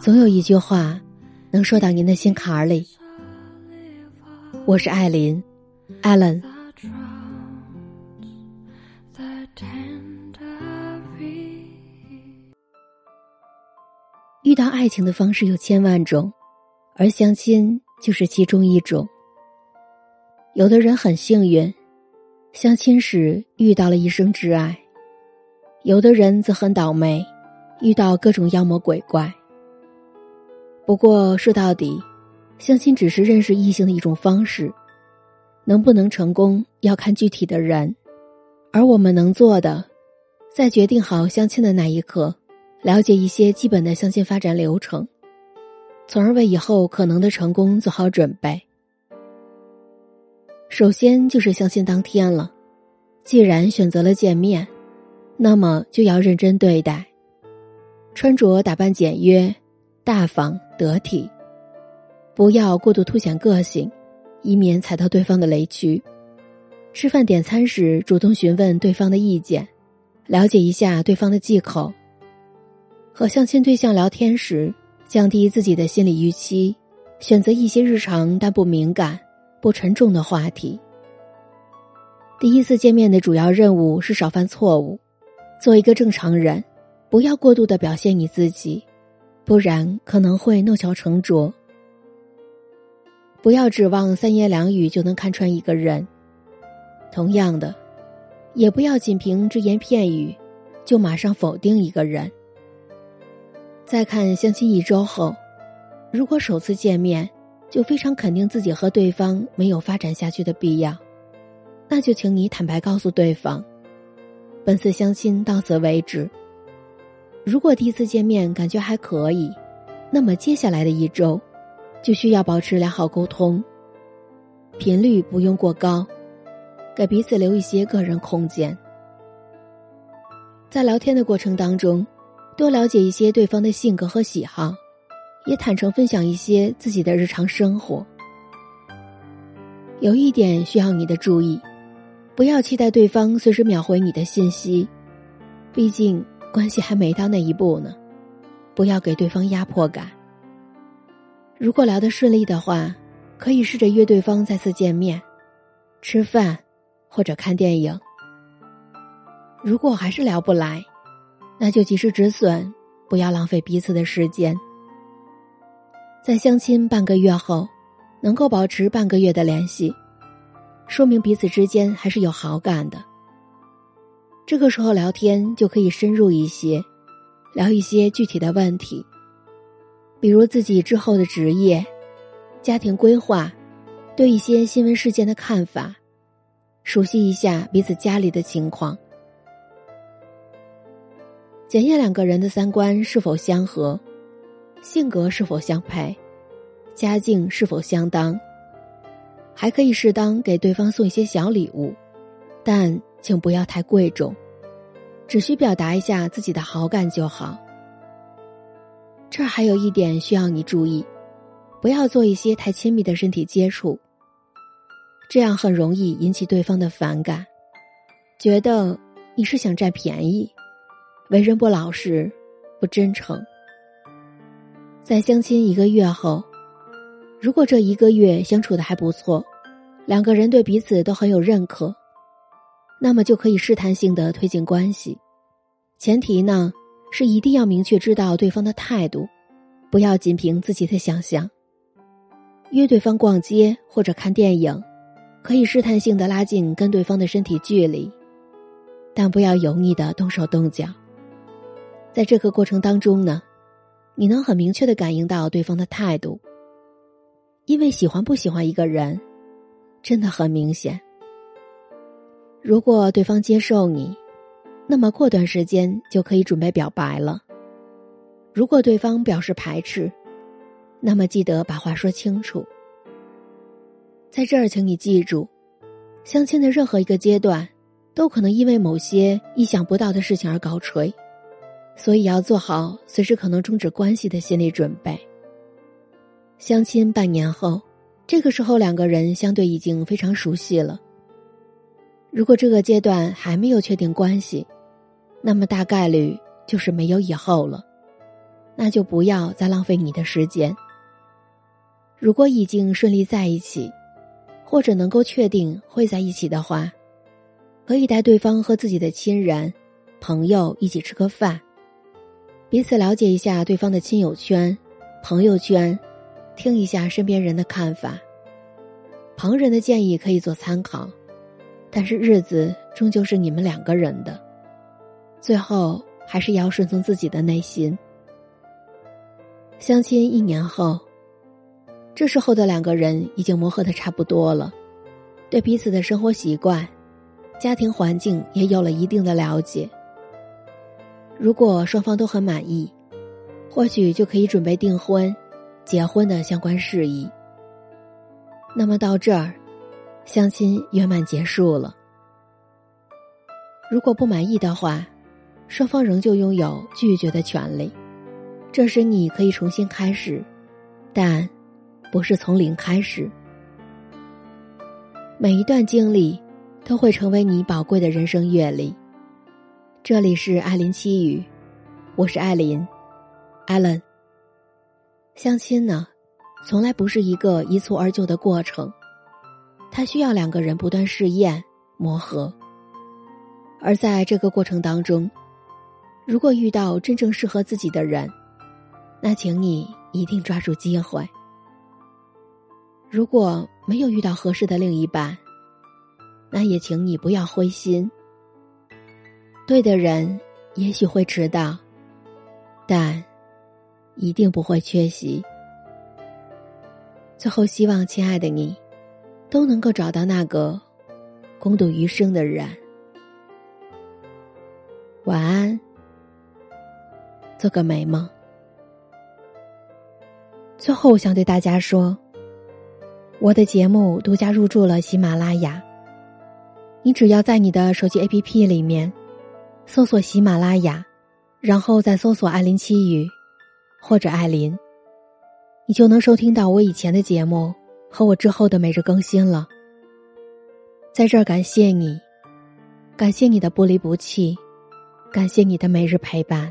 总有一句话，能说到您的心坎儿里。我是艾琳，艾伦。遇到爱情的方式有千万种，而相亲就是其中一种。有的人很幸运，相亲时遇到了一生挚爱；有的人则很倒霉，遇到各种妖魔鬼怪。不过说到底，相亲只是认识异性的一种方式，能不能成功要看具体的人。而我们能做的，在决定好相亲的那一刻，了解一些基本的相亲发展流程，从而为以后可能的成功做好准备。首先就是相亲当天了，既然选择了见面，那么就要认真对待，穿着打扮简约、大方得体，不要过度凸显个性，以免踩到对方的雷区。吃饭点餐时，主动询问对方的意见，了解一下对方的忌口。和相亲对象聊天时，降低自己的心理预期，选择一些日常但不敏感。不沉重的话题。第一次见面的主要任务是少犯错误，做一个正常人，不要过度的表现你自己，不然可能会弄巧成拙。不要指望三言两语就能看穿一个人，同样的，也不要仅凭只言片语就马上否定一个人。再看相亲一周后，如果首次见面。就非常肯定自己和对方没有发展下去的必要，那就请你坦白告诉对方，本次相亲到此为止。如果第一次见面感觉还可以，那么接下来的一周，就需要保持良好沟通，频率不用过高，给彼此留一些个人空间。在聊天的过程当中，多了解一些对方的性格和喜好。也坦诚分享一些自己的日常生活。有一点需要你的注意，不要期待对方随时秒回你的信息，毕竟关系还没到那一步呢。不要给对方压迫感。如果聊得顺利的话，可以试着约对方再次见面，吃饭或者看电影。如果还是聊不来，那就及时止损，不要浪费彼此的时间。在相亲半个月后，能够保持半个月的联系，说明彼此之间还是有好感的。这个时候聊天就可以深入一些，聊一些具体的问题，比如自己之后的职业、家庭规划，对一些新闻事件的看法，熟悉一下彼此家里的情况，检验两个人的三观是否相合。性格是否相配，家境是否相当，还可以适当给对方送一些小礼物，但请不要太贵重，只需表达一下自己的好感就好。这儿还有一点需要你注意，不要做一些太亲密的身体接触，这样很容易引起对方的反感，觉得你是想占便宜，为人不老实，不真诚。在相亲一个月后，如果这一个月相处的还不错，两个人对彼此都很有认可，那么就可以试探性的推进关系。前提呢是一定要明确知道对方的态度，不要仅凭自己的想象。约对方逛街或者看电影，可以试探性的拉近跟对方的身体距离，但不要油腻的动手动脚。在这个过程当中呢。你能很明确的感应到对方的态度，因为喜欢不喜欢一个人，真的很明显。如果对方接受你，那么过段时间就可以准备表白了。如果对方表示排斥，那么记得把话说清楚。在这儿，请你记住，相亲的任何一个阶段，都可能因为某些意想不到的事情而告吹。所以要做好随时可能终止关系的心理准备。相亲半年后，这个时候两个人相对已经非常熟悉了。如果这个阶段还没有确定关系，那么大概率就是没有以后了。那就不要再浪费你的时间。如果已经顺利在一起，或者能够确定会在一起的话，可以带对方和自己的亲人、朋友一起吃个饭，彼此了解一下对方的亲友圈、朋友圈，听一下身边人的看法。旁人的建议可以做参考，但是日子终究是你们两个人的，最后还是要顺从自己的内心。相亲一年后，这时候的两个人已经磨合的差不多了，对彼此的生活习惯、家庭环境也有了一定的了解。如果双方都很满意，或许就可以准备订婚、结婚的相关事宜。那么到这儿，相亲圆满结束了。如果不满意的话，双方仍旧拥有拒绝的权利。这时你可以重新开始，但不是从零开始。每一段经历都会成为你宝贵的人生阅历。这里是艾琳七语，我是艾琳，艾伦。相亲呢？从来不是一个一蹴而就的过程，它需要两个人不断试验、磨合。而在这个过程当中，如果遇到真正适合自己的人，那请你一定抓住机会。如果没有遇到合适的另一半，那也请你不要灰心。对的人也许会迟到，但一定不会缺席。最后，希望亲爱的你，都能够找到那个共度余生的人。晚安，做个美梦。最后，想对大家说，我的节目独家入驻了喜马拉雅。你只要在你的手机 APP 里面搜索喜马拉雅，然后再搜索“艾琳七语”或者“艾琳”。你就能收听到我以前的节目和我之后的每日更新了。在这儿感谢你，感谢你的不离不弃，感谢你的每日陪伴。